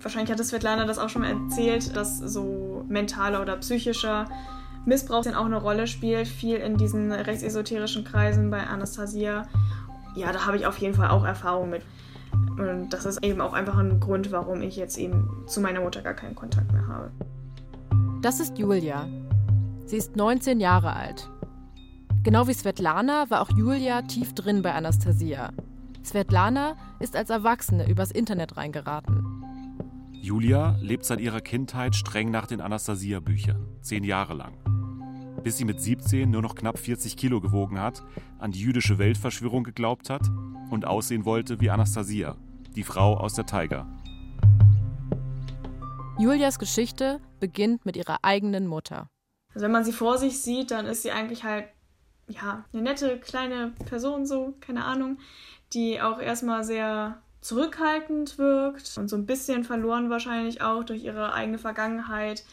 Wahrscheinlich hatte Svetlana das auch schon mal erzählt, dass so mentaler oder psychischer Missbrauch dann auch eine Rolle spielt, viel in diesen rechtsesoterischen Kreisen bei Anastasia. Ja, da habe ich auf jeden Fall auch Erfahrung mit. Und das ist eben auch einfach ein Grund, warum ich jetzt eben zu meiner Mutter gar keinen Kontakt mehr habe. Das ist Julia. Sie ist 19 Jahre alt. Genau wie Svetlana war auch Julia tief drin bei Anastasia. Svetlana ist als Erwachsene übers Internet reingeraten. Julia lebt seit ihrer Kindheit streng nach den Anastasia-Büchern, zehn Jahre lang. Bis sie mit 17 nur noch knapp 40 Kilo gewogen hat, an die jüdische Weltverschwörung geglaubt hat und aussehen wollte wie Anastasia, die Frau aus der Tiger. Julias Geschichte beginnt mit ihrer eigenen Mutter. Also wenn man sie vor sich sieht, dann ist sie eigentlich halt ja, eine nette kleine Person so, keine Ahnung, die auch erstmal sehr zurückhaltend wirkt und so ein bisschen verloren wahrscheinlich auch durch ihre eigene Vergangenheit.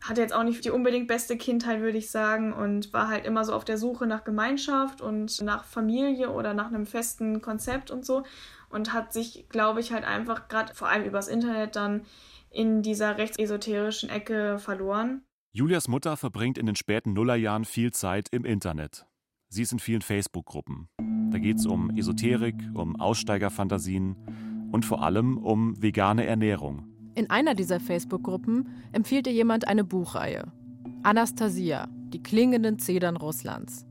Hatte jetzt auch nicht die unbedingt beste Kindheit, würde ich sagen, und war halt immer so auf der Suche nach Gemeinschaft und nach Familie oder nach einem festen Konzept und so. Und hat sich, glaube ich, halt einfach gerade vor allem übers Internet dann in dieser rechtsesoterischen Ecke verloren. Julias Mutter verbringt in den späten Nullerjahren viel Zeit im Internet. Sie ist in vielen Facebook-Gruppen. Da geht es um Esoterik, um Aussteigerfantasien und vor allem um vegane Ernährung. In einer dieser Facebook-Gruppen empfiehlt ihr jemand eine Buchreihe. Anastasia, die klingenden Zedern Russlands.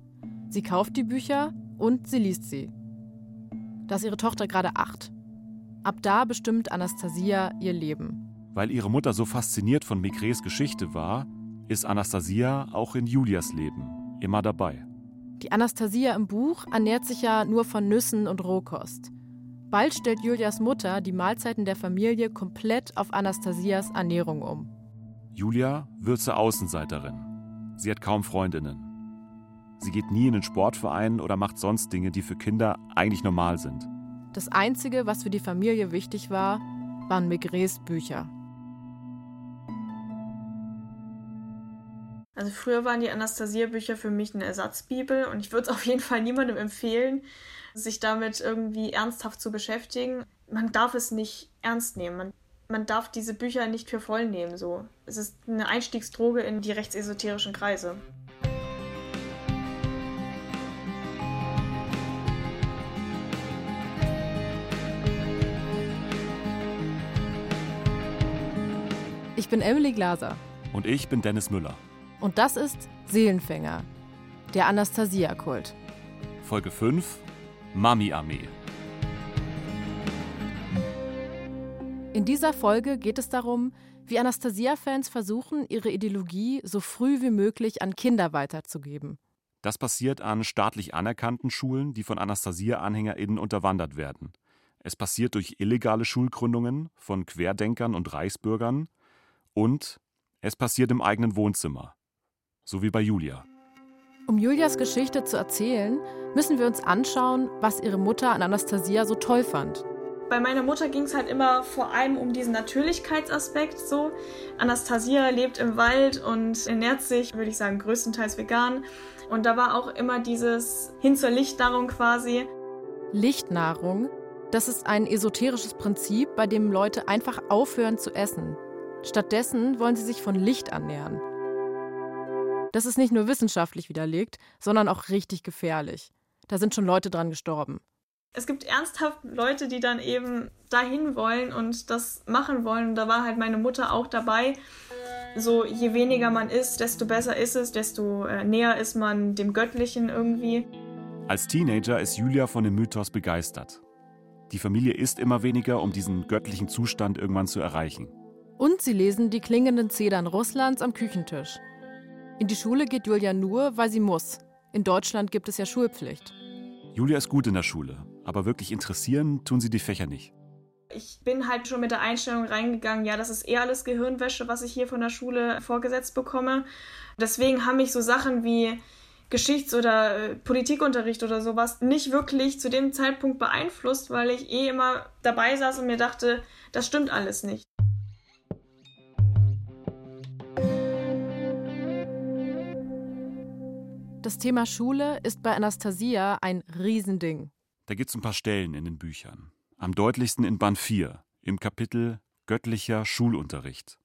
Sie kauft die Bücher und sie liest sie. Da ist ihre Tochter gerade acht. Ab da bestimmt Anastasia ihr Leben. Weil ihre Mutter so fasziniert von Migres Geschichte war, ist Anastasia auch in Julias Leben immer dabei. Die Anastasia im Buch ernährt sich ja nur von Nüssen und Rohkost. Bald stellt Julias Mutter die Mahlzeiten der Familie komplett auf Anastasias Ernährung um. Julia wird zur Außenseiterin. Sie hat kaum Freundinnen. Sie geht nie in den Sportverein oder macht sonst Dinge, die für Kinder eigentlich normal sind. Das Einzige, was für die Familie wichtig war, waren Maigres Bücher. Also früher waren die Anastasia-Bücher für mich eine Ersatzbibel und ich würde es auf jeden Fall niemandem empfehlen, sich damit irgendwie ernsthaft zu beschäftigen. Man darf es nicht ernst nehmen. Man, man darf diese Bücher nicht für voll nehmen. So. Es ist eine Einstiegsdroge in die rechtsesoterischen Kreise. Ich bin Emily Glaser. Und ich bin Dennis Müller. Und das ist Seelenfänger, der Anastasia-Kult. Folge 5 Mami-Armee. In dieser Folge geht es darum, wie Anastasia-Fans versuchen, ihre Ideologie so früh wie möglich an Kinder weiterzugeben. Das passiert an staatlich anerkannten Schulen, die von Anastasia-AnhängerInnen unterwandert werden. Es passiert durch illegale Schulgründungen von Querdenkern und Reichsbürgern. Und es passiert im eigenen Wohnzimmer so wie bei Julia. Um Julias Geschichte zu erzählen, müssen wir uns anschauen, was ihre Mutter an Anastasia so toll fand. Bei meiner Mutter ging es halt immer vor allem um diesen Natürlichkeitsaspekt so. Anastasia lebt im Wald und ernährt sich, würde ich sagen, größtenteils vegan. Und da war auch immer dieses hin zur Lichtnahrung quasi. Lichtnahrung, das ist ein esoterisches Prinzip, bei dem Leute einfach aufhören zu essen. Stattdessen wollen sie sich von Licht ernähren. Das ist nicht nur wissenschaftlich widerlegt, sondern auch richtig gefährlich. Da sind schon Leute dran gestorben. Es gibt ernsthaft Leute, die dann eben dahin wollen und das machen wollen. Und da war halt meine Mutter auch dabei. So, je weniger man isst, desto besser ist es, desto äh, näher ist man dem Göttlichen irgendwie. Als Teenager ist Julia von dem Mythos begeistert. Die Familie isst immer weniger, um diesen göttlichen Zustand irgendwann zu erreichen. Und sie lesen die klingenden Zedern Russlands am Küchentisch. In die Schule geht Julia nur, weil sie muss. In Deutschland gibt es ja Schulpflicht. Julia ist gut in der Schule, aber wirklich interessieren tun sie die Fächer nicht. Ich bin halt schon mit der Einstellung reingegangen, ja, das ist eher alles Gehirnwäsche, was ich hier von der Schule vorgesetzt bekomme. Deswegen haben mich so Sachen wie Geschichts- oder äh, Politikunterricht oder sowas nicht wirklich zu dem Zeitpunkt beeinflusst, weil ich eh immer dabei saß und mir dachte, das stimmt alles nicht. Das Thema Schule ist bei Anastasia ein Riesending. Da gibt es ein paar Stellen in den Büchern. Am deutlichsten in Band 4, im Kapitel göttlicher Schulunterricht.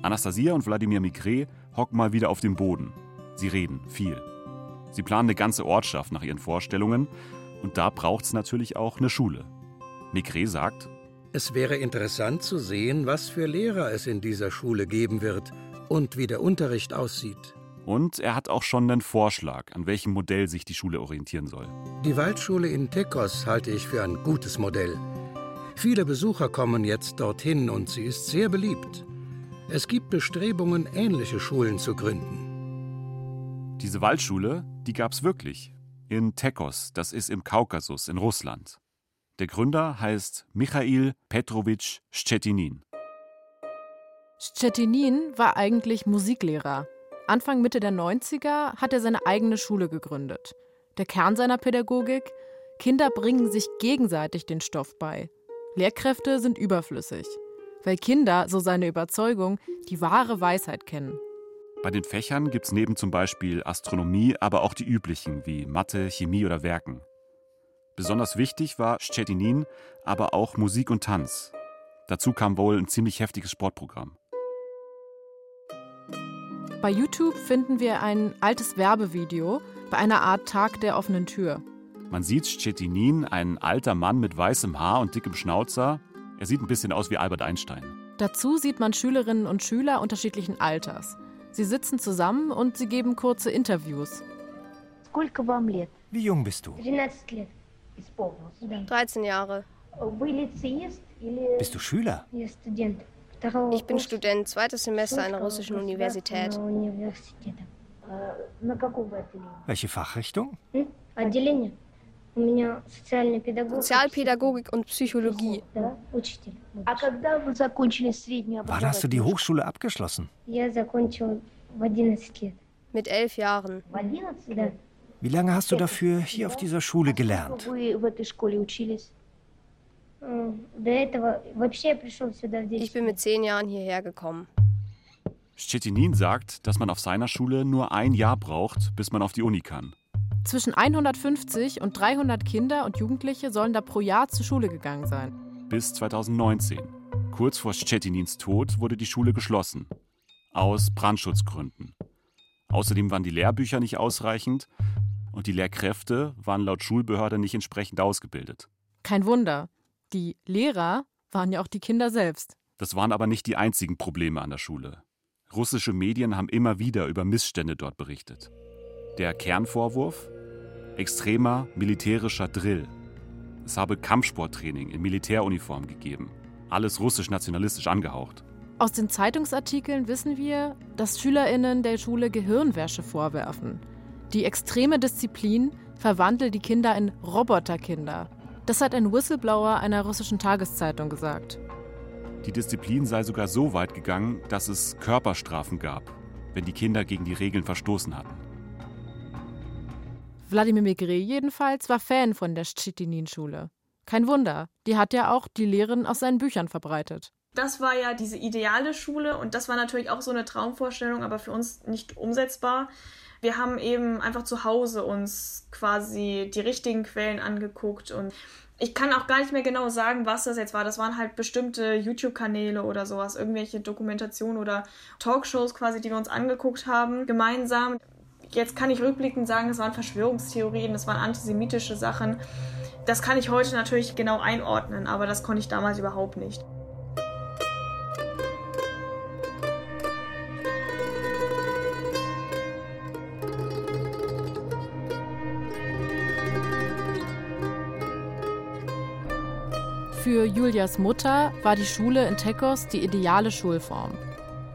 Anastasia und Wladimir Migret hocken mal wieder auf dem Boden. Sie reden viel. Sie planen eine ganze Ortschaft nach ihren Vorstellungen und da braucht es natürlich auch eine Schule. Migret sagt, es wäre interessant zu sehen, was für Lehrer es in dieser Schule geben wird und wie der Unterricht aussieht. Und er hat auch schon einen Vorschlag, an welchem Modell sich die Schule orientieren soll. Die Waldschule in Tekos halte ich für ein gutes Modell. Viele Besucher kommen jetzt dorthin und sie ist sehr beliebt. Es gibt Bestrebungen, ähnliche Schulen zu gründen. Diese Waldschule, die gab es wirklich. In Tekos, das ist im Kaukasus in Russland. Der Gründer heißt Michail Petrovich Stetinin. Stetinin war eigentlich Musiklehrer. Anfang Mitte der 90er hat er seine eigene Schule gegründet. Der Kern seiner Pädagogik: Kinder bringen sich gegenseitig den Stoff bei. Lehrkräfte sind überflüssig weil Kinder, so seine Überzeugung, die wahre Weisheit kennen. Bei den Fächern gibt es neben zum Beispiel Astronomie aber auch die üblichen wie Mathe, Chemie oder Werken. Besonders wichtig war Stetinin aber auch Musik und Tanz. Dazu kam wohl ein ziemlich heftiges Sportprogramm. Bei YouTube finden wir ein altes Werbevideo bei einer Art Tag der offenen Tür. Man sieht Stetinin, ein alter Mann mit weißem Haar und dickem Schnauzer, er sieht ein bisschen aus wie Albert Einstein. Dazu sieht man Schülerinnen und Schüler unterschiedlichen Alters. Sie sitzen zusammen und sie geben kurze Interviews. Wie jung bist du? 13 Jahre. Bist du Schüler? Ich bin Student, zweites Semester einer russischen Universität. Welche Fachrichtung? Sozialpädagogik und Psychologie. Wann hast du die Hochschule abgeschlossen? Mit elf Jahren. Wie lange hast du dafür hier auf dieser Schule gelernt? Ich bin mit zehn Jahren hierher gekommen. Stetinin sagt, dass man auf seiner Schule nur ein Jahr braucht, bis man auf die Uni kann. Zwischen 150 und 300 Kinder und Jugendliche sollen da pro Jahr zur Schule gegangen sein. Bis 2019. Kurz vor Stettinins Tod wurde die Schule geschlossen. Aus Brandschutzgründen. Außerdem waren die Lehrbücher nicht ausreichend und die Lehrkräfte waren laut Schulbehörde nicht entsprechend ausgebildet. Kein Wunder. Die Lehrer waren ja auch die Kinder selbst. Das waren aber nicht die einzigen Probleme an der Schule. Russische Medien haben immer wieder über Missstände dort berichtet. Der Kernvorwurf? extremer militärischer Drill. Es habe Kampfsporttraining in Militäruniform gegeben. Alles russisch-nationalistisch angehaucht. Aus den Zeitungsartikeln wissen wir, dass SchülerInnen der Schule Gehirnwäsche vorwerfen. Die extreme Disziplin verwandelt die Kinder in Roboterkinder. Das hat ein Whistleblower einer russischen Tageszeitung gesagt. Die Disziplin sei sogar so weit gegangen, dass es Körperstrafen gab, wenn die Kinder gegen die Regeln verstoßen hatten. Wladimir Maigret jedenfalls war Fan von der Tschitinin-Schule. Kein Wunder, die hat ja auch die Lehren aus seinen Büchern verbreitet. Das war ja diese ideale Schule und das war natürlich auch so eine Traumvorstellung, aber für uns nicht umsetzbar. Wir haben eben einfach zu Hause uns quasi die richtigen Quellen angeguckt und ich kann auch gar nicht mehr genau sagen, was das jetzt war. Das waren halt bestimmte YouTube-Kanäle oder sowas, irgendwelche Dokumentationen oder Talkshows quasi, die wir uns angeguckt haben, gemeinsam. Jetzt kann ich rückblickend sagen, es waren Verschwörungstheorien, es waren antisemitische Sachen. Das kann ich heute natürlich genau einordnen, aber das konnte ich damals überhaupt nicht. Für Julias Mutter war die Schule in Tekos die ideale Schulform.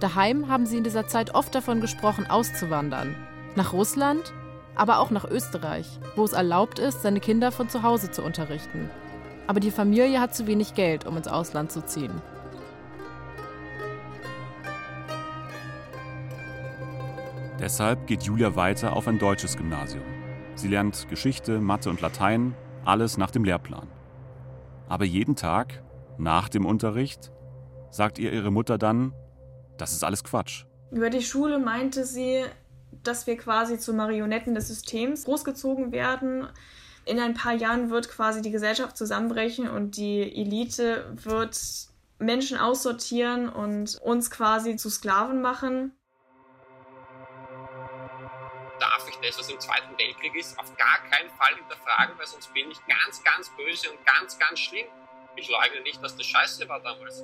Daheim haben sie in dieser Zeit oft davon gesprochen, auszuwandern. Nach Russland, aber auch nach Österreich, wo es erlaubt ist, seine Kinder von zu Hause zu unterrichten. Aber die Familie hat zu wenig Geld, um ins Ausland zu ziehen. Deshalb geht Julia weiter auf ein deutsches Gymnasium. Sie lernt Geschichte, Mathe und Latein, alles nach dem Lehrplan. Aber jeden Tag, nach dem Unterricht, sagt ihr ihre Mutter dann, das ist alles Quatsch. Über die Schule meinte sie, dass wir quasi zu Marionetten des Systems großgezogen werden. In ein paar Jahren wird quasi die Gesellschaft zusammenbrechen und die Elite wird Menschen aussortieren und uns quasi zu Sklaven machen. Das, was im Zweiten Weltkrieg ist, auf gar keinen Fall hinterfragen, weil sonst bin ich ganz, ganz böse und ganz, ganz schlimm. Ich leugne nicht, dass das scheiße war damals.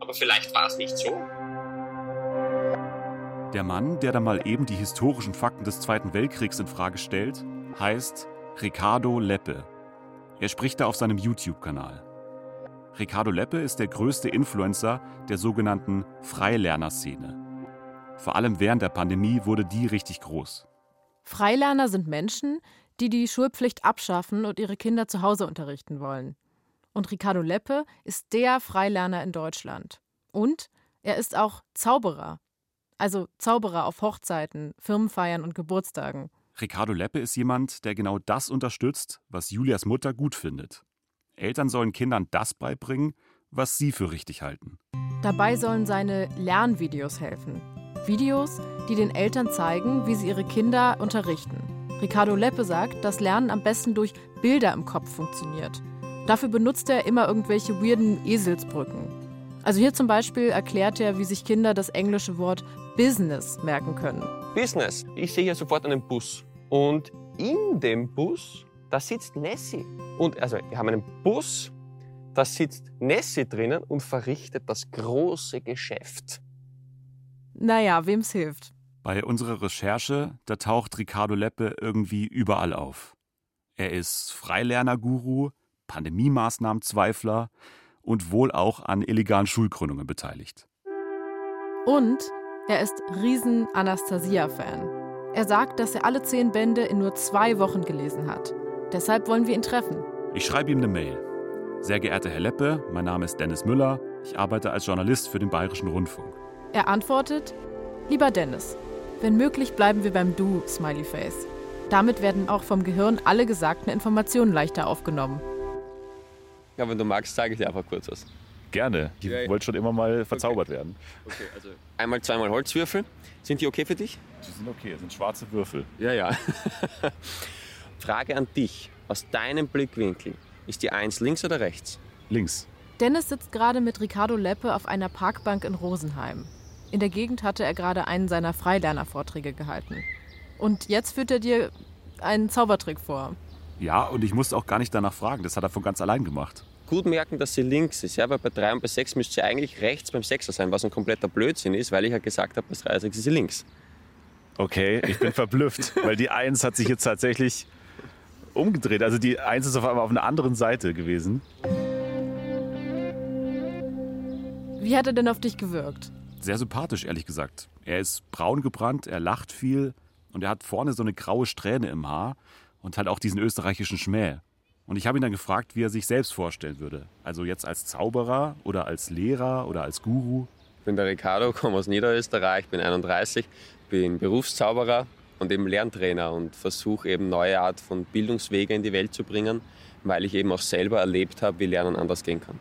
Aber vielleicht war es nicht so. Der Mann, der da mal eben die historischen Fakten des Zweiten Weltkriegs in Frage stellt, heißt Ricardo Leppe. Er spricht da auf seinem YouTube-Kanal. Ricardo Leppe ist der größte Influencer der sogenannten Freilerner-Szene. Vor allem während der Pandemie wurde die richtig groß. Freilerner sind Menschen, die die Schulpflicht abschaffen und ihre Kinder zu Hause unterrichten wollen. Und Ricardo Leppe ist der Freilerner in Deutschland. Und er ist auch Zauberer. Also Zauberer auf Hochzeiten, Firmenfeiern und Geburtstagen. Ricardo Leppe ist jemand, der genau das unterstützt, was Julias Mutter gut findet. Eltern sollen Kindern das beibringen, was sie für richtig halten. Dabei sollen seine Lernvideos helfen. Videos, die den Eltern zeigen, wie sie ihre Kinder unterrichten. Ricardo Leppe sagt, dass Lernen am besten durch Bilder im Kopf funktioniert. Dafür benutzt er immer irgendwelche weirden Eselsbrücken. Also hier zum Beispiel erklärt er, wie sich Kinder das englische Wort Business merken können. Business. Ich sehe hier sofort einen Bus. Und in dem Bus, da sitzt Nessie. Und also wir haben einen Bus, da sitzt Nessie drinnen und verrichtet das große Geschäft. Naja, wem's hilft. Bei unserer Recherche, da taucht Ricardo Leppe irgendwie überall auf. Er ist Freilerner-Guru, Pandemie-Maßnahmen-Zweifler und wohl auch an illegalen Schulgründungen beteiligt. Und er ist riesen Anastasia-Fan. Er sagt, dass er alle zehn Bände in nur zwei Wochen gelesen hat. Deshalb wollen wir ihn treffen. Ich schreibe ihm eine Mail. Sehr geehrter Herr Leppe, mein Name ist Dennis Müller. Ich arbeite als Journalist für den Bayerischen Rundfunk. Er antwortet: Lieber Dennis, wenn möglich bleiben wir beim Du, Smileyface. Damit werden auch vom Gehirn alle gesagten Informationen leichter aufgenommen. Ja, wenn du magst, sage ich dir einfach kurz was. Gerne. Ich Ja, ja. wollte schon immer mal verzaubert Okay. werden. Okay, also einmal, zweimal Holzwürfel. Sind die okay für dich? Die sind okay, das sind schwarze Würfel. Ja, ja. Frage an dich. Aus deinem Blickwinkel. Ist die Eins links oder rechts? Links. Dennis sitzt gerade mit Ricardo Leppe auf einer Parkbank in Rosenheim. In der Gegend hatte er gerade einen seiner Freilernervorträge gehalten. Und jetzt führt er dir einen Zaubertrick vor. Ja, und ich musste auch gar nicht danach fragen. Das hat er von ganz allein gemacht. Gut merken, dass sie links ist, ja, weil bei 3 und bei 6 müsste sie eigentlich rechts beim Sechser sein, was ein kompletter Blödsinn ist, weil ich ja gesagt habe, bei 3 und 6 ist sie links. Okay, ich bin verblüfft, weil die Eins hat sich jetzt tatsächlich umgedreht. Also die Eins ist auf einmal auf einer anderen Seite gewesen. Wie hat er denn auf dich gewirkt? Sehr sympathisch, ehrlich gesagt. Er ist braun gebrannt, er lacht viel und er hat vorne so eine graue Strähne im Haar und halt auch diesen österreichischen Schmäh. Und ich habe ihn dann gefragt, wie er sich selbst vorstellen würde. Also jetzt als Zauberer oder als Lehrer oder als Guru. Ich bin der Ricardo, komme aus Niederösterreich, bin 31, bin Berufszauberer und eben Lerntrainer und versuche eben neue Art von Bildungswege in die Welt zu bringen, weil ich eben auch selber erlebt habe, wie Lernen anders gehen kann.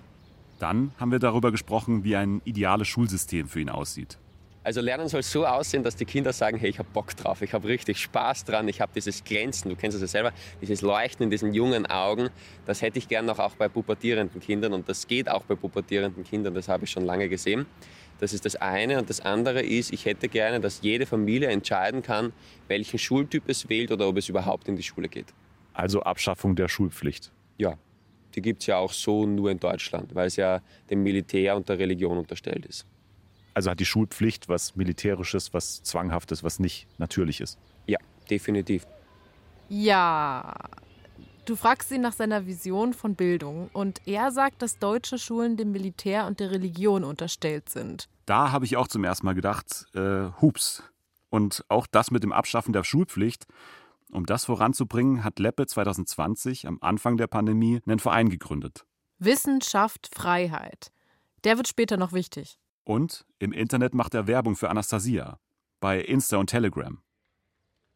Dann haben wir darüber gesprochen, wie ein ideales Schulsystem für ihn aussieht. Also Lernen soll so aussehen, dass die Kinder sagen, hey, ich habe Bock drauf, ich habe richtig Spaß dran, ich habe dieses Glänzen, du kennst es ja selber, dieses Leuchten in diesen jungen Augen, das hätte ich gern noch auch bei pubertierenden Kindern und das geht auch bei pubertierenden Kindern, das habe ich schon lange gesehen. Das ist das eine und das andere ist, ich hätte gerne, dass jede Familie entscheiden kann, welchen Schultyp es wählt oder ob es überhaupt in die Schule geht. Also Abschaffung der Schulpflicht. Ja, die gibt es ja auch so nur in Deutschland, weil es ja dem Militär und der Religion unterstellt ist. Also hat die Schulpflicht was Militärisches, was Zwanghaftes, was nicht natürlich ist. Ja, definitiv. Ja. Du fragst ihn nach seiner Vision von Bildung und er sagt, dass deutsche Schulen dem Militär und der Religion unterstellt sind. Da habe ich auch zum ersten Mal gedacht, äh, hups. Und auch das mit dem Abschaffen der Schulpflicht. Um das voranzubringen, hat Leppe 2020 am Anfang der Pandemie einen Verein gegründet. Wissenschaft, Freiheit. Der wird später noch wichtig. Und im Internet macht er Werbung für Anastasia. Bei Insta und Telegram.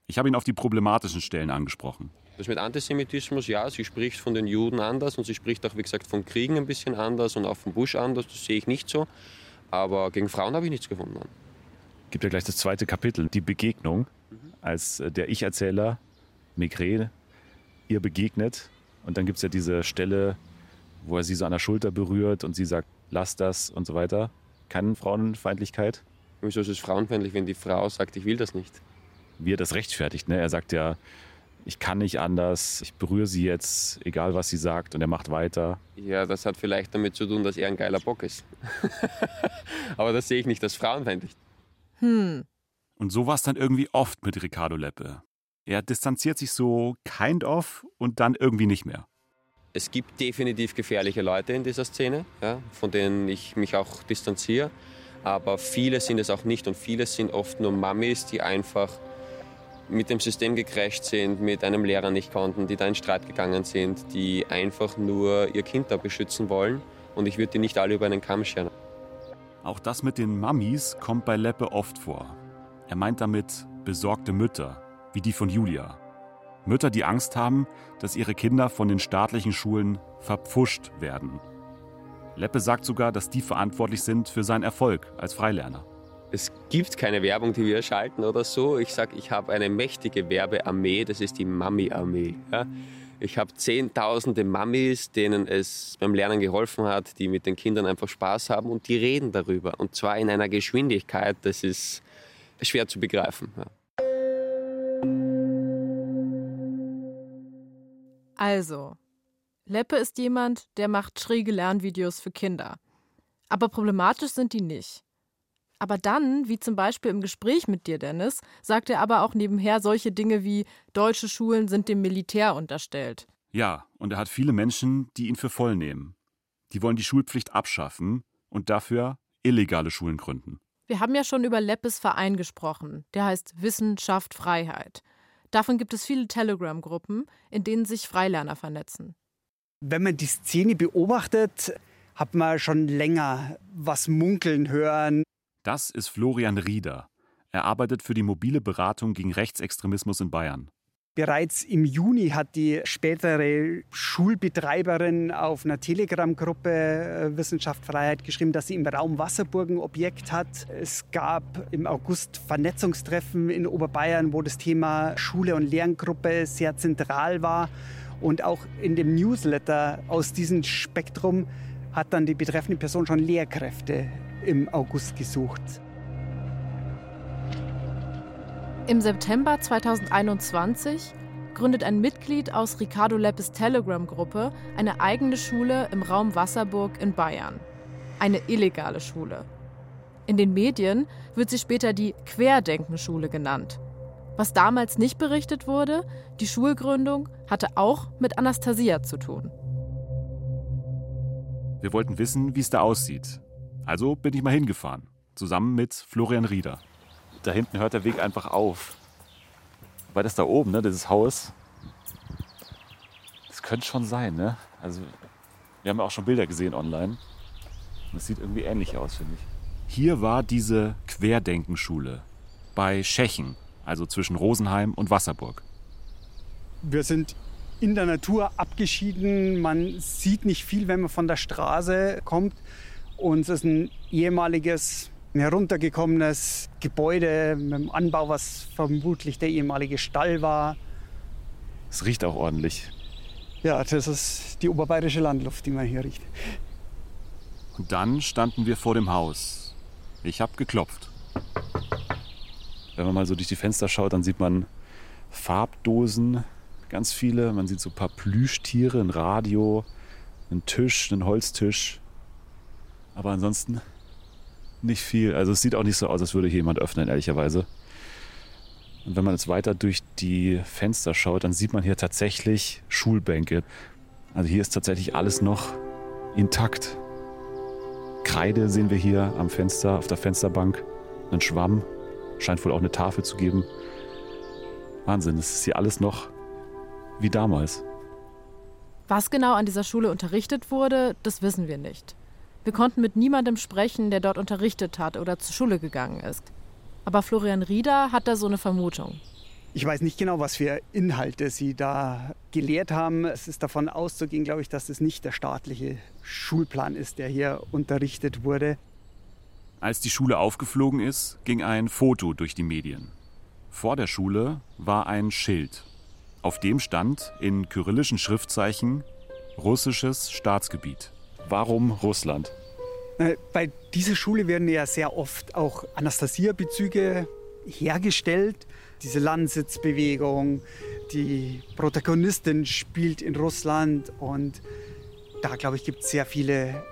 Ich habe ihn auf die problematischen Stellen angesprochen. Das mit Antisemitismus, ja, sie spricht von den Juden anders und sie spricht auch, wie gesagt, von Kriegen ein bisschen anders und auch von Bush anders. Das sehe ich nicht so. Aber gegen Frauen habe ich nichts gefunden. Gibt ja gleich das zweite Kapitel, die Begegnung, als äh, der Ich-Erzähler Migré ihr begegnet. Und dann gibt es ja diese Stelle, wo er sie so an der Schulter berührt und sie sagt, lass das und so weiter. Keine Frauenfeindlichkeit. Wieso ist es frauenfeindlich, wenn die Frau sagt, ich will das nicht? Wie er das rechtfertigt. Ne? Er sagt ja, ich kann nicht anders, ich berühre sie jetzt, egal was sie sagt, und er macht weiter. Ja, das hat vielleicht damit zu tun, dass er ein geiler Bock ist. Aber das sehe ich nicht als frauenfeindlich. Hm. Und so war es dann irgendwie oft mit Ricardo Leppe. Er distanziert sich so kind of und dann irgendwie nicht mehr. Es gibt definitiv gefährliche Leute in dieser Szene, ja, von denen ich mich auch distanziere. Aber viele sind es auch nicht und viele sind oft nur Mamis, die einfach mit dem System gecrasht sind, mit einem Lehrer nicht konnten, die da in Streit gegangen sind, die einfach nur ihr Kind da beschützen wollen. Und ich würde die nicht alle über einen Kamm scheren. Auch das mit den Mammis kommt bei Leppe oft vor. Er meint damit besorgte Mütter, wie die von Julia. Mütter, die Angst haben, dass ihre Kinder von den staatlichen Schulen verpfuscht werden. Leppe sagt sogar, dass die verantwortlich sind für seinen Erfolg als Freilerner. Es gibt keine Werbung, die wir schalten oder so. Ich sage, ich habe eine mächtige Werbearmee, das ist die Mami-Armee. Ja? Ich habe zehntausende Mamis, denen es beim Lernen geholfen hat, die mit den Kindern einfach Spaß haben und die reden darüber. Und zwar in einer Geschwindigkeit, das ist schwer zu begreifen. Ja. Also, Leppe ist jemand, der macht schräge Lernvideos für Kinder. Aber problematisch sind die nicht. Aber dann, wie zum Beispiel im Gespräch mit dir, Dennis, sagt er aber auch nebenher solche Dinge wie deutsche Schulen sind dem Militär unterstellt. Ja, und er hat viele Menschen, die ihn für voll nehmen. Die wollen die Schulpflicht abschaffen und dafür illegale Schulen gründen. Wir haben ja schon über Leppes Verein gesprochen. Der heißt Wissenschaft Freiheit. Davon gibt es viele Telegram-Gruppen, in denen sich Freilerner vernetzen. Wenn man die Szene beobachtet, hat man schon länger was munkeln hören. Das ist Florian Rieder. Er arbeitet für die mobile Beratung gegen Rechtsextremismus in Bayern. Bereits im Juni hat die spätere Schulbetreiberin auf einer Telegram-Gruppe äh, Wissenschaft Freiheit geschrieben, dass sie im Raum Wasserburg Objekt hat. Es gab im August Vernetzungstreffen in Oberbayern, wo das Thema Schule und Lerngruppe sehr zentral war. Und auch in dem Newsletter aus diesem Spektrum hat dann die betreffende Person schon Lehrkräfte im August gesucht. Im September 2021 gründet ein Mitglied aus Ricardo Leppes Telegram-Gruppe eine eigene Schule im Raum Wasserburg in Bayern. Eine illegale Schule. In den Medien wird sie später die Querdenkenschule genannt. Was damals nicht berichtet wurde, die Schulgründung hatte auch mit Anastasia zu tun. Wir wollten wissen, wie es da aussieht. Also bin ich mal hingefahren, zusammen mit Florian Rieder da hinten hört der Weg einfach auf. Weil das da oben, ne, dieses Haus, das könnte schon sein, ne? Also, wir haben ja auch schon Bilder gesehen online. Das sieht irgendwie ähnlich aus, finde ich. Hier war diese Querdenkenschule bei Schechen, also zwischen Rosenheim und Wasserburg. Wir sind in der Natur abgeschieden. Man sieht nicht viel, wenn man von der Straße kommt. Und es ist ein ehemaliges ein heruntergekommenes Gebäude mit einem Anbau, was vermutlich der ehemalige Stall war. Es riecht auch ordentlich. Ja, das ist die oberbayerische Landluft, die man hier riecht. Und dann standen wir vor dem Haus. Ich habe geklopft. Wenn man mal so durch die Fenster schaut, dann sieht man Farbdosen, ganz viele. Man sieht so ein paar Plüschtiere, ein Radio, einen Tisch, einen Holztisch. Aber ansonsten nicht viel. Also es sieht auch nicht so aus, als würde hier jemand öffnen, ehrlicherweise. Und wenn man jetzt weiter durch die Fenster schaut, dann sieht man hier tatsächlich Schulbänke. Also hier ist tatsächlich alles noch intakt. Kreide sehen wir hier am Fenster, auf der Fensterbank. Ein Schwamm. Scheint wohl auch eine Tafel zu geben. Wahnsinn, es ist hier alles noch wie damals. Was genau an dieser Schule unterrichtet wurde, das wissen wir nicht. Wir konnten mit niemandem sprechen, der dort unterrichtet hat oder zur Schule gegangen ist. Aber Florian Rieder hat da so eine Vermutung. Ich weiß nicht genau, was für Inhalte Sie da gelehrt haben. Es ist davon auszugehen, glaube ich, dass es nicht der staatliche Schulplan ist, der hier unterrichtet wurde. Als die Schule aufgeflogen ist, ging ein Foto durch die Medien. Vor der Schule war ein Schild. Auf dem stand in kyrillischen Schriftzeichen russisches Staatsgebiet. Warum Russland? Bei dieser Schule werden ja sehr oft auch Anastasia-Bezüge hergestellt. Diese Landsitzbewegung, die Protagonistin spielt in Russland und da, glaube ich, gibt es sehr viele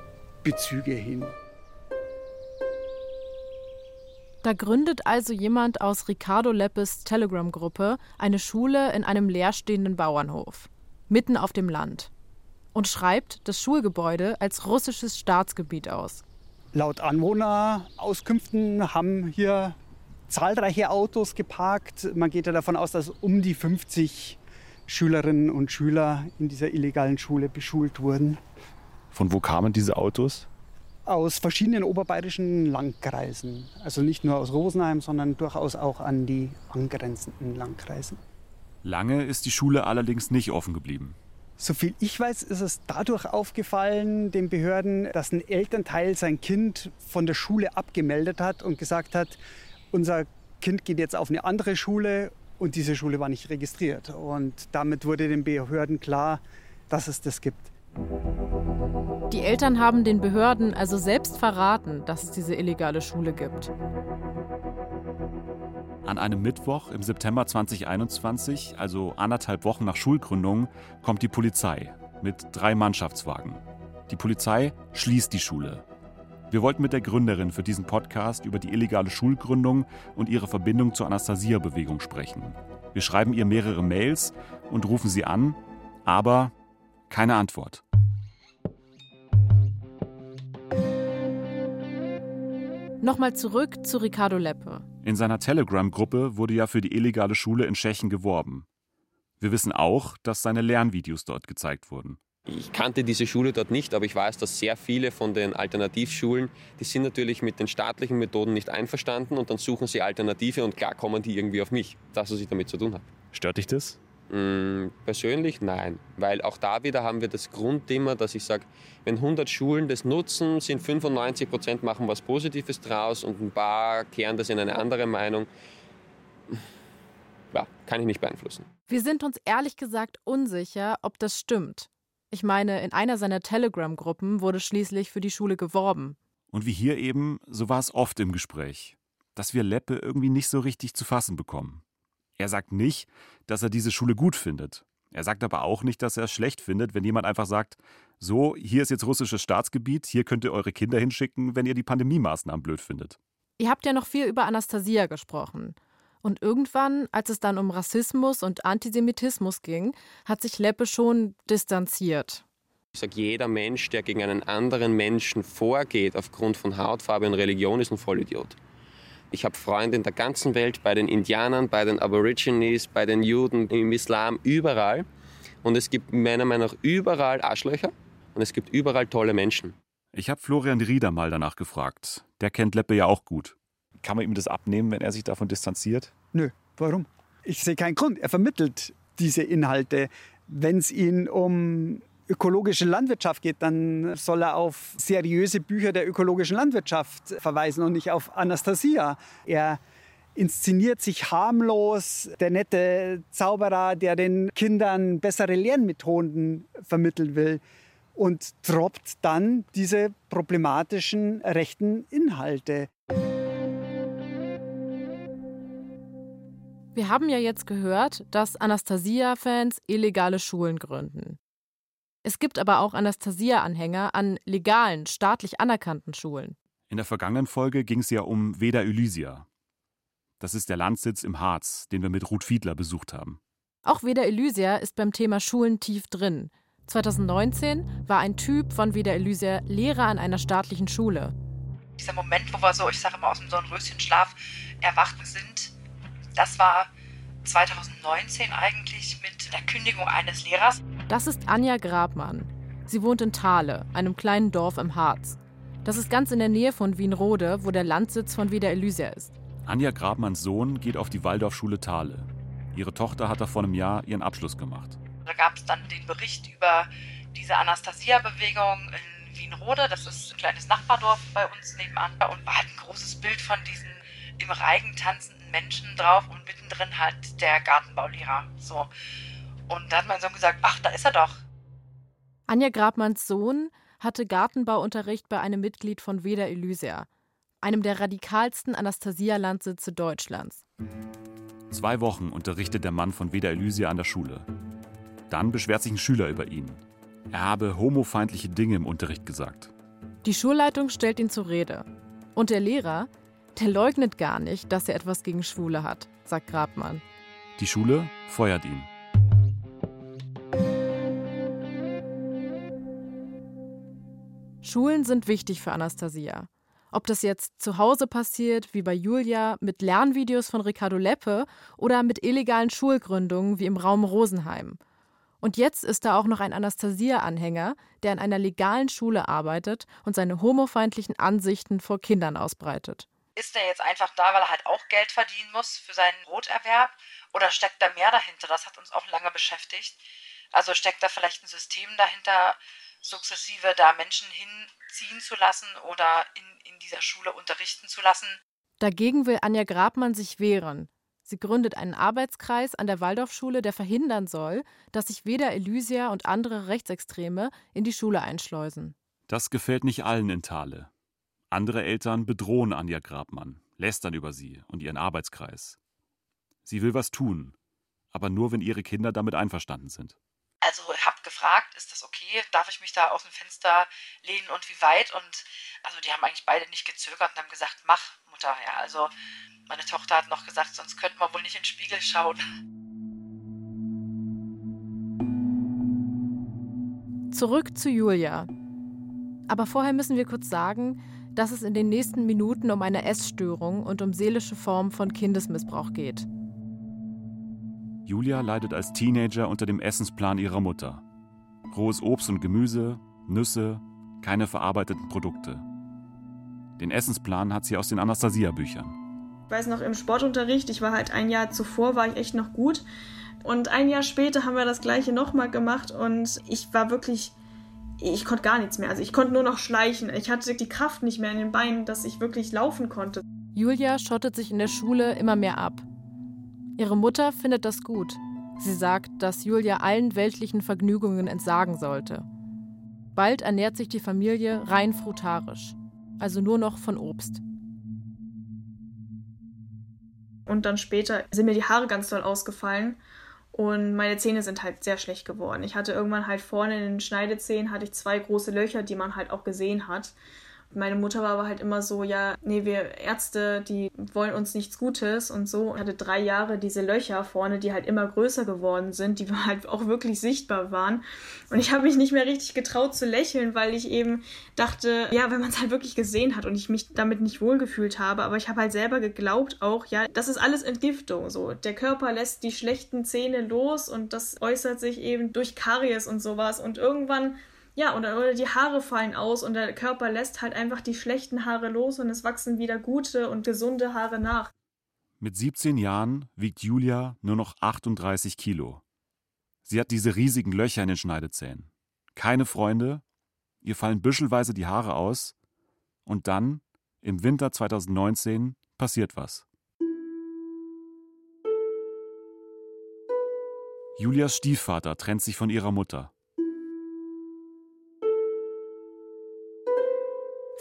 Bezüge hin. Da gründet also jemand aus Ricardo Leppes Telegram-Gruppe eine Schule in einem leerstehenden Bauernhof, mitten auf dem Land, und schreibt das Schulgebäude als russisches Staatsgebiet aus. Laut Anwohnerauskünften haben hier zahlreiche Autos geparkt. Man geht ja davon aus, dass um die 50 Schülerinnen und Schüler in dieser illegalen Schule beschult wurden. Von wo kamen diese Autos? Aus verschiedenen oberbayerischen Landkreisen. Also nicht nur aus Rosenheim, sondern durchaus auch an die angrenzenden Landkreise. Lange ist die Schule allerdings nicht offen geblieben. Soviel ich weiß, ist es dadurch aufgefallen, den Behörden, dass ein Elternteil sein Kind von der Schule abgemeldet hat und gesagt hat, unser Kind geht jetzt auf eine andere Schule und diese Schule war nicht registriert. Und damit wurde den Behörden klar, dass es das gibt. Die Eltern haben den Behörden also selbst verraten, dass es diese illegale Schule gibt. An einem Mittwoch im September 2021, also anderthalb Wochen nach Schulgründung, kommt die Polizei mit drei Mannschaftswagen. Die Polizei schließt die Schule. Wir wollten mit der Gründerin für diesen Podcast über die illegale Schulgründung und ihre Verbindung zur Anastasia-Bewegung sprechen. Wir schreiben ihr mehrere Mails und rufen sie an, aber keine Antwort. Nochmal zurück zu Ricardo Leppe. In seiner Telegram-Gruppe wurde ja für die illegale Schule in Tschechien geworben. Wir wissen auch, dass seine Lernvideos dort gezeigt wurden. Ich kannte diese Schule dort nicht, aber ich weiß, dass sehr viele von den Alternativschulen, die sind natürlich mit den staatlichen Methoden nicht einverstanden und dann suchen sie Alternative und klar kommen die irgendwie auf mich, das, was ich damit zu tun habe. Stört dich das? Mm, persönlich nein, weil auch da wieder haben wir das Grundthema, dass ich sage, wenn 100 Schulen das nutzen, sind 95 Prozent machen was Positives draus und ein paar kehren das in eine andere Meinung. Ja, kann ich nicht beeinflussen. Wir sind uns ehrlich gesagt unsicher, ob das stimmt. Ich meine, in einer seiner Telegram-Gruppen wurde schließlich für die Schule geworben. Und wie hier eben, so war es oft im Gespräch, dass wir Leppe irgendwie nicht so richtig zu fassen bekommen. Er sagt nicht, dass er diese Schule gut findet. Er sagt aber auch nicht, dass er es schlecht findet, wenn jemand einfach sagt, so, hier ist jetzt russisches Staatsgebiet, hier könnt ihr eure Kinder hinschicken, wenn ihr die Pandemie-Maßnahmen blöd findet. Ihr habt ja noch viel über Anastasia gesprochen. Und irgendwann, als es dann um Rassismus und Antisemitismus ging, hat sich Leppe schon distanziert. Ich sage, jeder Mensch, der gegen einen anderen Menschen vorgeht aufgrund von Hautfarbe und Religion, ist ein Vollidiot. Ich habe Freunde in der ganzen Welt, bei den Indianern, bei den Aborigines, bei den Juden, im Islam, überall. Und es gibt meiner Meinung nach überall Arschlöcher und es gibt überall tolle Menschen. Ich habe Florian Rieder mal danach gefragt. Der kennt Leppe ja auch gut. Kann man ihm das abnehmen, wenn er sich davon distanziert? Nö, warum? Ich sehe keinen Grund. Er vermittelt diese Inhalte. Wenn es ihn um ökologische Landwirtschaft geht, dann soll er auf seriöse Bücher der ökologischen Landwirtschaft verweisen und nicht auf Anastasia. Er inszeniert sich harmlos, der nette Zauberer, der den Kindern bessere Lernmethoden vermitteln will und droppt dann diese problematischen rechten Inhalte. Wir haben ja jetzt gehört, dass Anastasia-Fans illegale Schulen gründen. Es gibt aber auch Anastasia-Anhänger an legalen, staatlich anerkannten Schulen. In der vergangenen Folge ging es ja um Veda Elysia. Das ist der Landsitz im Harz, den wir mit Ruth Fiedler besucht haben. Auch Veda Elysia ist beim Thema Schulen tief drin. 2019 war ein Typ von Veda Elysia Lehrer an einer staatlichen Schule. Dieser Moment, wo wir so, ich sage immer, aus dem Sonnenröschenschlaf erwacht sind, das war 2019 eigentlich mit der Kündigung eines Lehrers. Das ist Anja Grabmann. Sie wohnt in Thale, einem kleinen Dorf im Harz. Das ist ganz in der Nähe von Wienrode, wo der Landsitz von Wieder Elysia ist. Anja Grabmanns Sohn geht auf die Waldorfschule Thale. Ihre Tochter hat da vor einem Jahr ihren Abschluss gemacht. Da gab es dann den Bericht über diese Anastasia-Bewegung in Wienrode. Das ist ein kleines Nachbardorf bei uns nebenan. Und war halt ein großes Bild von diesen im Reigen tanzenden Menschen drauf und mittendrin halt der Gartenbaulehrer. So. Und da hat mein Sohn gesagt, ach, da ist er doch. Anja Grabmanns Sohn hatte Gartenbauunterricht bei einem Mitglied von Veda Elysia, einem der radikalsten Anastasia-Landsitze Deutschlands. Zwei Wochen unterrichtet der Mann von Veda Elysia an der Schule. Dann beschwert sich ein Schüler über ihn. Er habe homofeindliche Dinge im Unterricht gesagt. Die Schulleitung stellt ihn zur Rede. Und der Lehrer, der leugnet gar nicht, dass er etwas gegen Schwule hat, sagt Grabmann. Die Schule feuert ihn. Schulen sind wichtig für Anastasia. Ob das jetzt zu Hause passiert, wie bei Julia, mit Lernvideos von Ricardo Leppe oder mit illegalen Schulgründungen wie im Raum Rosenheim. Und jetzt ist da auch noch ein Anastasia-Anhänger, der in einer legalen Schule arbeitet und seine homofeindlichen Ansichten vor Kindern ausbreitet. Ist er jetzt einfach da, weil er halt auch Geld verdienen muss für seinen Broterwerb? Oder steckt da mehr dahinter? Das hat uns auch lange beschäftigt. Also steckt da vielleicht ein System dahinter, sukzessive da Menschen hinziehen zu lassen oder in, in dieser Schule unterrichten zu lassen. Dagegen will Anja Grabmann sich wehren. Sie gründet einen Arbeitskreis an der Waldorfschule, der verhindern soll, dass sich weder Elysia und andere Rechtsextreme in die Schule einschleusen. Das gefällt nicht allen in Thale. Andere Eltern bedrohen Anja Grabmann, lästern über sie und ihren Arbeitskreis. Sie will was tun, aber nur, wenn ihre Kinder damit einverstanden sind. Also gefragt, ist das okay? Darf ich mich da aus dem Fenster lehnen und wie weit? Und also die haben eigentlich beide nicht gezögert und haben gesagt, mach, Mutter. Ja, also meine Tochter hat noch gesagt, sonst könnten wir wohl nicht in den Spiegel schauen. Zurück zu Julia. Aber vorher müssen wir kurz sagen, dass es in den nächsten Minuten um eine Essstörung und um seelische Form von Kindesmissbrauch geht. Julia leidet als Teenager unter dem Essensplan ihrer Mutter. Rohes Obst und Gemüse, Nüsse, keine verarbeiteten Produkte. Den Essensplan hat sie aus den Anastasia-Büchern. Ich weiß noch im Sportunterricht, ich war halt ein Jahr zuvor, war ich echt noch gut. Und ein Jahr später haben wir das gleiche nochmal gemacht und ich war wirklich, ich konnte gar nichts mehr. Also ich konnte nur noch schleichen. Ich hatte die Kraft nicht mehr in den Beinen, dass ich wirklich laufen konnte. Julia schottet sich in der Schule immer mehr ab. Ihre Mutter findet das gut. Sie sagt, dass Julia allen weltlichen Vergnügungen entsagen sollte. Bald ernährt sich die Familie rein frutarisch, also nur noch von Obst. Und dann später sind mir die Haare ganz doll ausgefallen und meine Zähne sind halt sehr schlecht geworden. Ich hatte irgendwann halt vorne in den Schneidezähnen hatte ich zwei große Löcher, die man halt auch gesehen hat. Meine Mutter war aber halt immer so, ja, nee, wir Ärzte, die wollen uns nichts Gutes und so. Ich hatte drei Jahre diese Löcher vorne, die halt immer größer geworden sind, die halt auch wirklich sichtbar waren. Und ich habe mich nicht mehr richtig getraut zu lächeln, weil ich eben dachte, ja, wenn man es halt wirklich gesehen hat und ich mich damit nicht wohlgefühlt habe. Aber ich habe halt selber geglaubt auch, ja, das ist alles Entgiftung. So, der Körper lässt die schlechten Zähne los und das äußert sich eben durch Karies und sowas. Und irgendwann ja, oder, oder die Haare fallen aus und der Körper lässt halt einfach die schlechten Haare los und es wachsen wieder gute und gesunde Haare nach. Mit 17 Jahren wiegt Julia nur noch 38 Kilo. Sie hat diese riesigen Löcher in den Schneidezähnen. Keine Freunde, ihr fallen büschelweise die Haare aus und dann, im Winter 2019, passiert was. Julias Stiefvater trennt sich von ihrer Mutter.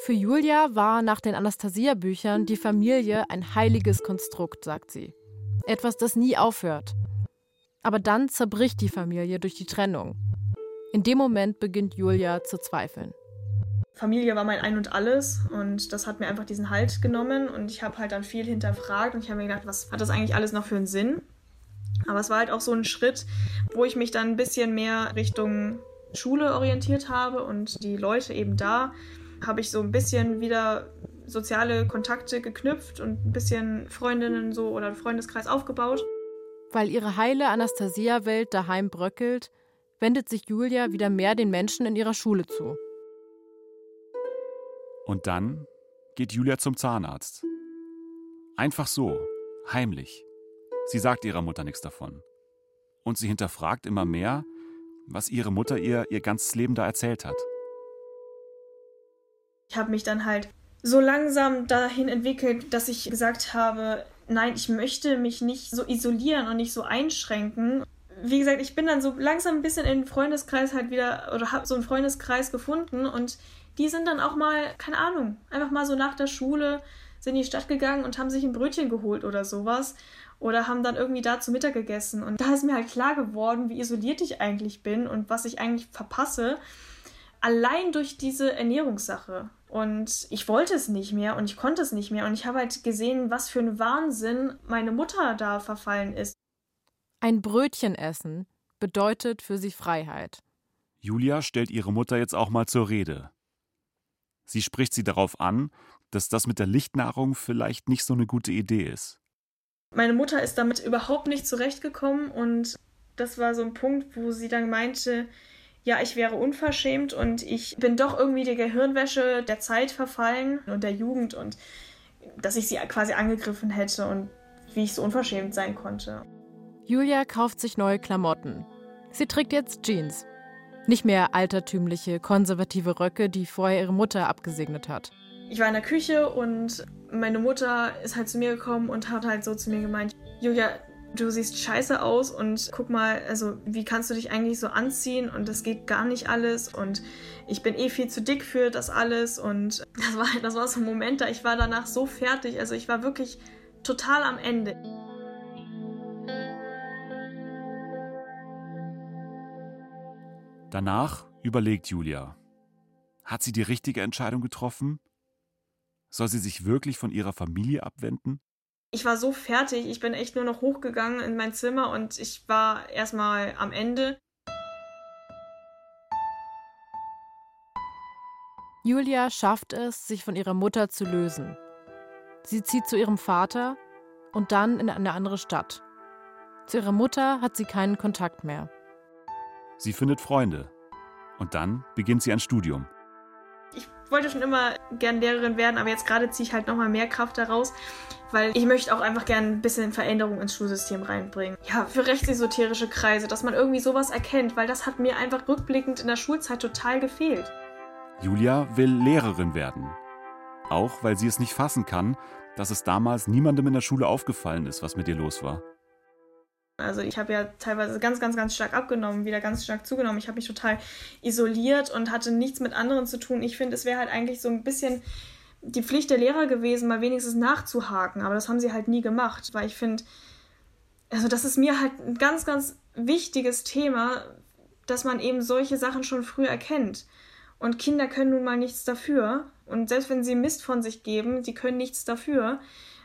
Für Julia war nach den Anastasia-Büchern die Familie ein heiliges Konstrukt, sagt sie. Etwas, das nie aufhört. Aber dann zerbricht die Familie durch die Trennung. In dem Moment beginnt Julia zu zweifeln. Familie war mein Ein und Alles und das hat mir einfach diesen Halt genommen und ich habe halt dann viel hinterfragt und ich habe mir gedacht, was hat das eigentlich alles noch für einen Sinn? Aber es war halt auch so ein Schritt, wo ich mich dann ein bisschen mehr Richtung Schule orientiert habe und die Leute eben da habe ich so ein bisschen wieder soziale Kontakte geknüpft und ein bisschen Freundinnen so oder Freundeskreis aufgebaut. Weil ihre heile Anastasia-Welt daheim bröckelt, wendet sich Julia wieder mehr den Menschen in ihrer Schule zu. Und dann geht Julia zum Zahnarzt. Einfach so, heimlich. Sie sagt ihrer Mutter nichts davon. Und sie hinterfragt immer mehr, was ihre Mutter ihr ihr ganzes Leben da erzählt hat. Ich habe mich dann halt so langsam dahin entwickelt, dass ich gesagt habe, nein, ich möchte mich nicht so isolieren und nicht so einschränken. wie gesagt, ich bin dann so langsam ein bisschen in den Freundeskreis halt wieder oder habe so einen Freundeskreis gefunden und die sind dann auch mal, keine Ahnung, einfach mal so nach der Schule sind in die Stadt gegangen und haben sich ein Brötchen geholt oder sowas oder haben dann irgendwie da zu Mittag gegessen und da ist mir halt klar geworden, wie isoliert ich eigentlich bin und was ich eigentlich verpasse, allein durch diese Ernährungssache. Und ich wollte es nicht mehr und ich konnte es nicht mehr und ich habe halt gesehen, was für ein Wahnsinn meine Mutter da verfallen ist. Ein Brötchen essen bedeutet für sie Freiheit. Julia stellt ihre Mutter jetzt auch mal zur Rede. Sie spricht sie darauf an, dass das mit der Lichtnahrung vielleicht nicht so eine gute Idee ist. Meine Mutter ist damit überhaupt nicht zurechtgekommen und das war so ein Punkt, wo sie dann meinte, ja, ich wäre unverschämt und ich bin doch irgendwie der Gehirnwäsche der Zeit verfallen und der Jugend und dass ich sie quasi angegriffen hätte und wie ich so unverschämt sein konnte. Julia kauft sich neue Klamotten. Sie trägt jetzt Jeans. Nicht mehr altertümliche, konservative Röcke, die vorher ihre Mutter abgesegnet hat. Ich war in der Küche und meine Mutter ist halt zu mir gekommen und hat halt so zu mir gemeint, Julia, du siehst scheiße aus und guck mal, also wie kannst du dich eigentlich so anziehen und das geht gar nicht alles und ich bin eh viel zu dick für das alles und das war, das war so ein Moment da, ich war danach so fertig, also ich war wirklich total am Ende. Danach überlegt Julia. Hat sie die richtige Entscheidung getroffen? Soll sie sich wirklich von ihrer Familie abwenden? Ich war so fertig, ich bin echt nur noch hochgegangen in mein Zimmer und ich war erstmal am Ende. Julia schafft es, sich von ihrer Mutter zu lösen. Sie zieht zu ihrem Vater und dann in eine andere Stadt. Zu ihrer Mutter hat sie keinen Kontakt mehr. Sie findet Freunde. Und dann beginnt sie ein Studium. Ich wollte schon immer gern Lehrerin werden, aber jetzt gerade ziehe ich halt nochmal mehr Kraft daraus, weil ich möchte auch einfach gern ein bisschen Veränderung ins Schulsystem reinbringen. Ja, für rechtsesoterische Kreise, dass man irgendwie sowas erkennt, weil das hat mir einfach rückblickend in der Schulzeit total gefehlt. Julia will Lehrerin werden. Auch weil sie es nicht fassen kann, dass es damals niemandem in der Schule aufgefallen ist, was mit ihr los war. Also ich habe ja teilweise ganz, ganz, ganz stark abgenommen, wieder ganz stark zugenommen. Ich habe mich total isoliert und hatte nichts mit anderen zu tun. Ich finde, es wäre halt eigentlich so ein bisschen die Pflicht der Lehrer gewesen, mal wenigstens nachzuhaken. Aber das haben sie halt nie gemacht, weil ich finde, also das ist mir halt ein ganz, ganz wichtiges Thema, dass man eben solche Sachen schon früh erkennt. Und Kinder können nun mal nichts dafür. Und selbst wenn sie Mist von sich geben, die können nichts dafür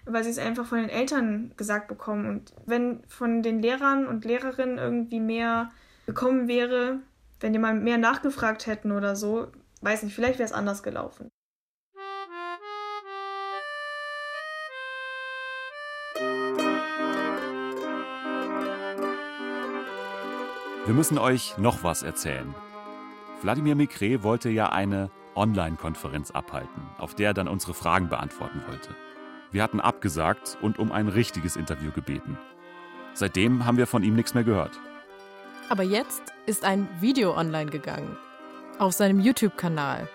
weil sie es einfach von den Eltern gesagt bekommen. Und wenn von den Lehrern und Lehrerinnen irgendwie mehr gekommen wäre, wenn die mal mehr nachgefragt hätten oder so, weiß nicht, vielleicht wäre es anders gelaufen. Wir müssen euch noch was erzählen. Wladimir Mikre wollte ja eine Online-Konferenz abhalten, auf der er dann unsere Fragen beantworten wollte. Wir hatten abgesagt und um ein richtiges Interview gebeten. Seitdem haben wir von ihm nichts mehr gehört. Aber jetzt ist ein Video online gegangen. Auf seinem YouTube-Kanal.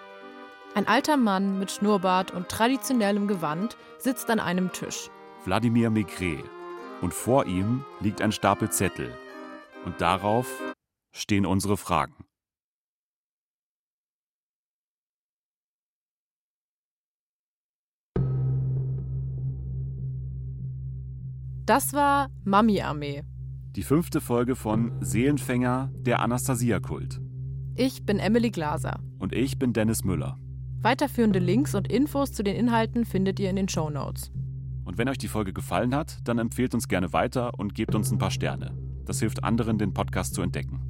Ein alter Mann mit Schnurrbart und traditionellem Gewand sitzt an einem Tisch. Wladimir Maigret. Und vor ihm liegt ein Stapel Zettel. Und darauf stehen unsere Fragen. Das war Mami-Armee. Die fünfte Folge von Seelenfänger, der Anastasia-Kult. Ich bin Emily Glaser. Und ich bin Dennis Müller. Weiterführende Links und Infos zu den Inhalten findet ihr in den Show Notes. Und wenn euch die Folge gefallen hat, dann empfehlt uns gerne weiter und gebt uns ein paar Sterne. Das hilft anderen, den Podcast zu entdecken.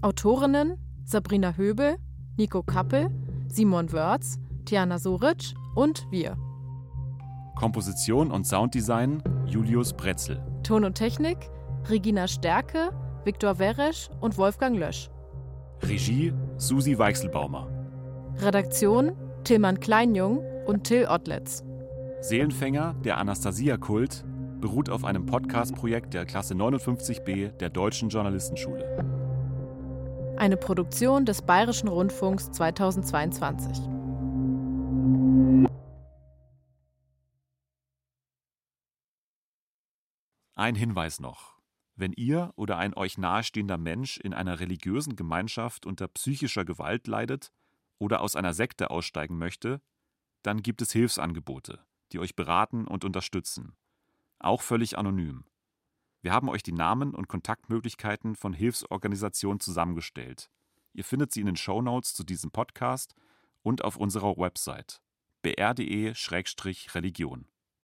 Autorinnen Sabrina Höbel, Nico Kappel, Simon Wörz, Tiana Soric und wir. Komposition und Sounddesign Julius Pretzel. Ton und Technik Regina Stärke, Viktor Weresch und Wolfgang Lösch. Regie Susi Weichselbaumer. Redaktion Tillmann Kleinjung und Till Ottlitz. Seelenfänger, der Anastasia-Kult, beruht auf einem Podcast-Projekt der Klasse 59b der Deutschen Journalistenschule. Eine Produktion des Bayerischen Rundfunks 2022. Ein Hinweis noch. Wenn ihr oder ein euch nahestehender Mensch in einer religiösen Gemeinschaft unter psychischer Gewalt leidet oder aus einer Sekte aussteigen möchte, dann gibt es Hilfsangebote, die euch beraten und unterstützen. Auch völlig anonym. Wir haben euch die Namen und Kontaktmöglichkeiten von Hilfsorganisationen zusammengestellt. Ihr findet sie in den Shownotes zu diesem Podcast und auf unserer Website br.de-religion.